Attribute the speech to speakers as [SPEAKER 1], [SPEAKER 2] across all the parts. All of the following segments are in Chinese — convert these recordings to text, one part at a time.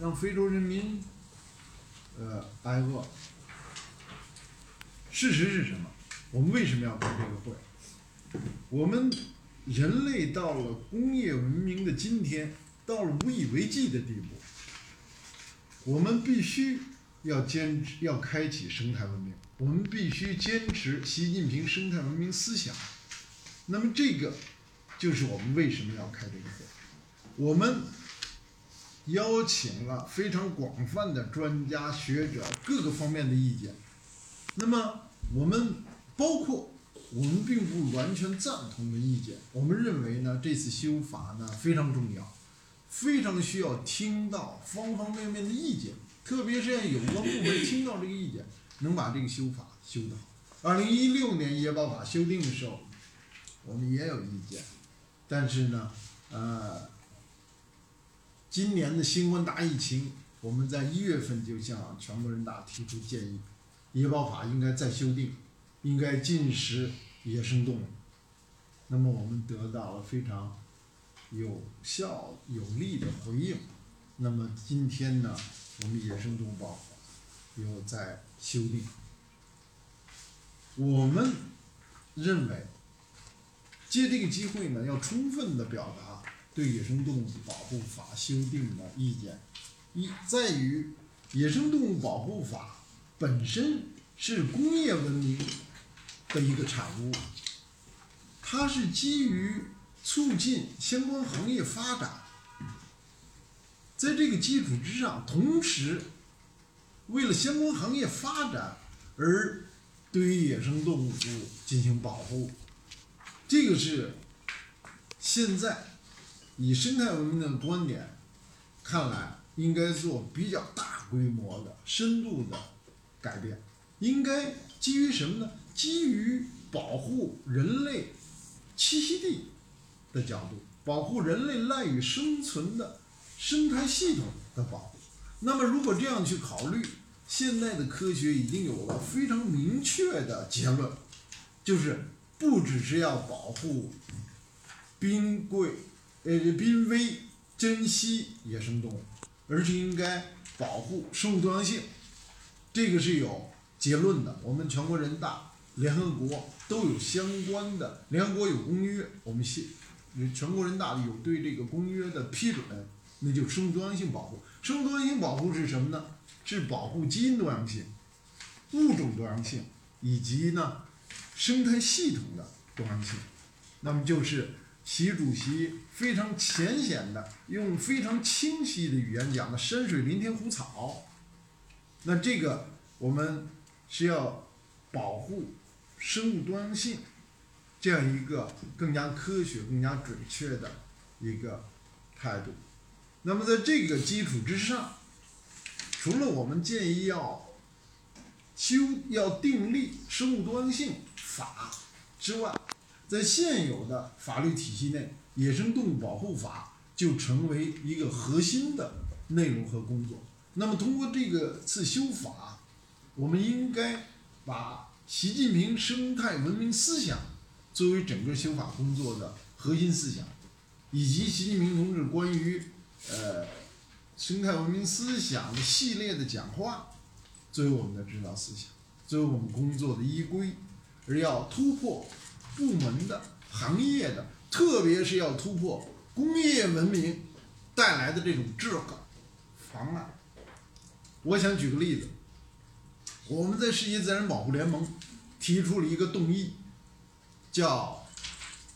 [SPEAKER 1] 让非洲人民呃挨饿。事实是什么？我们为什么要开这个会？我们人类到了工业文明的今天，到了无以为继的地步，我们必须要坚持，要开启生态文明。我们必须坚持习近平生态文明思想。那么这个就是我们为什么要开这个会。我们邀请了非常广泛的专家学者各个方面的意见。那么我们包括我们并不完全赞同的意见，我们认为呢这次修法呢非常重要，非常需要听到方方面面的意见，特别是让有关部门听到这个意见。能把这个修法修得好。二零一六年野保法修订的时候，我们也有意见，但是呢，呃，今年的新冠大疫情，我们在一月份就向全国人大提出建议，野保法应该再修订，应该禁食野生动物。那么我们得到了非常有效有力的回应。那么今天呢，我们野生动物保护又在。修订，我们认为借这个机会呢，要充分的表达对野生动物保护法修订的意见。一在于野生动物保护法本身是工业文明的一个产物，它是基于促进相关行业发展，在这个基础之上，同时。为了相关行业发展而对于野生动物进行保护，这个是现在以生态文明的观点看来，应该做比较大规模的、深度的改变。应该基于什么呢？基于保护人类栖息地的角度，保护人类赖以生存的生态系统的保护。那么，如果这样去考虑，现在的科学已经有了非常明确的结论，就是不只是要保护冰柜呃濒危珍稀野生动物，而是应该保护生物多样性。这个是有结论的。我们全国人大、联合国都有相关的，联合国有公约，我们现全国人大有对这个公约的批准，那就生物多样性保护。生物多样性保护是什么呢？是保护基因多样性、物种多样性以及呢生态系统的多样性。那么就是习主席非常浅显的用非常清晰的语言讲的“山水林田湖草”。那这个我们是要保护生物多样性，这样一个更加科学、更加准确的一个态度。那么在这个基础之上。除了我们建议要修要订立生物多样性法之外，在现有的法律体系内，《野生动物保护法》就成为一个核心的内容和工作。那么，通过这个次修法，我们应该把习近平生态文明思想作为整个修法工作的核心思想，以及习近平同志关于呃。生态文明思想的系列的讲话，作为我们的指导思想，作为我们工作的依归，而要突破部门的、行业的，特别是要突破工业文明带来的这种滞后妨碍。我想举个例子，我们在世界自然保护联盟提出了一个动议，叫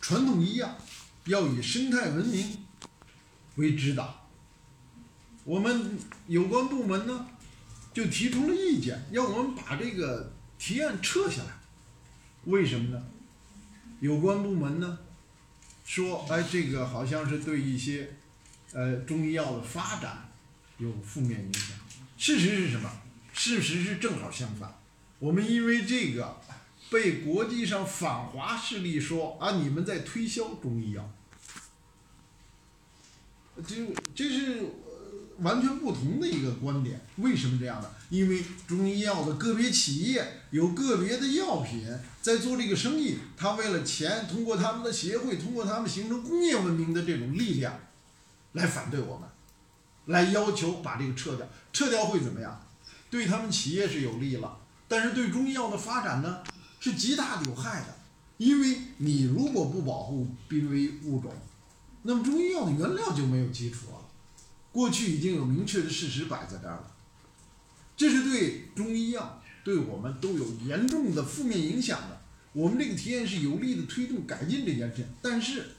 [SPEAKER 1] 传统医药要以生态文明为指导。我们有关部门呢，就提出了意见，要我们把这个提案撤下来。为什么呢？有关部门呢说，哎，这个好像是对一些呃中医药的发展有负面影响。事实是什么？事实是正好相反。我们因为这个被国际上反华势力说啊，你们在推销中医药，这这是。完全不同的一个观点，为什么这样呢？因为中医药的个别企业有个别的药品在做这个生意，他为了钱，通过他们的协会，通过他们形成工业文明的这种力量，来反对我们。来要求把这个撤掉，撤掉会怎么样？对他们企业是有利了，但是对中医药的发展呢是极大的有害的，因为你如果不保护濒危物种，那么中医药的原料就没有基础了。过去已经有明确的事实摆在这儿了，这是对中医药对我们都有严重的负面影响的。我们这个提案是有力的推动改进这件事，但是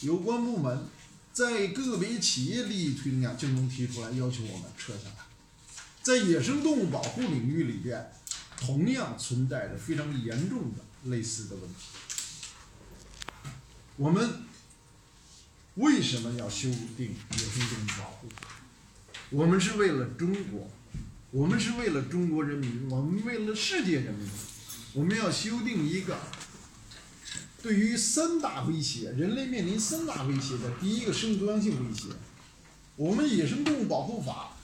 [SPEAKER 1] 有关部门在个别企业利益推动下就能提出来要求我们撤下来。在野生动物保护领域里边，同样存在着非常严重的类似的问题。我们为什么要修订野生动物保护？我们是为了中国，我们是为了中国人民，我们为了世界人民，我们要修订一个对于三大威胁，人类面临三大威胁的第一个生物多样性威胁。我们野生动物保护法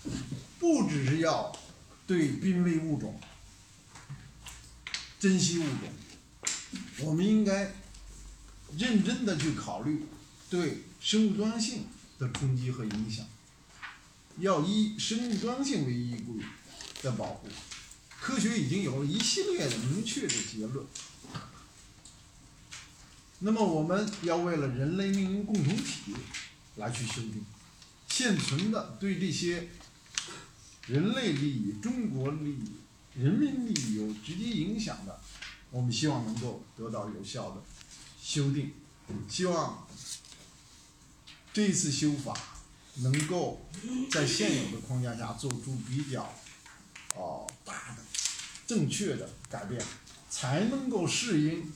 [SPEAKER 1] 不只是要对濒危物种、珍稀物种，我们应该认真的去考虑对生物多样性的冲击和影响，要以生物多样性为依据的保护。科学已经有了一系列的明确的结论。那么我们要为了人类命运共同体来去修订。现存的对这些人类利益、中国利益、人民利益有直接影响的，我们希望能够得到有效的修订。希望这次修法能够在现有的框架下做出比较哦大的、正确的改变，才能够适应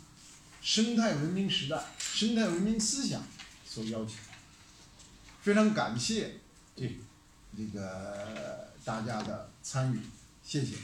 [SPEAKER 1] 生态文明时代、生态文明思想所要求。非常感谢这这个大家的参与，谢谢。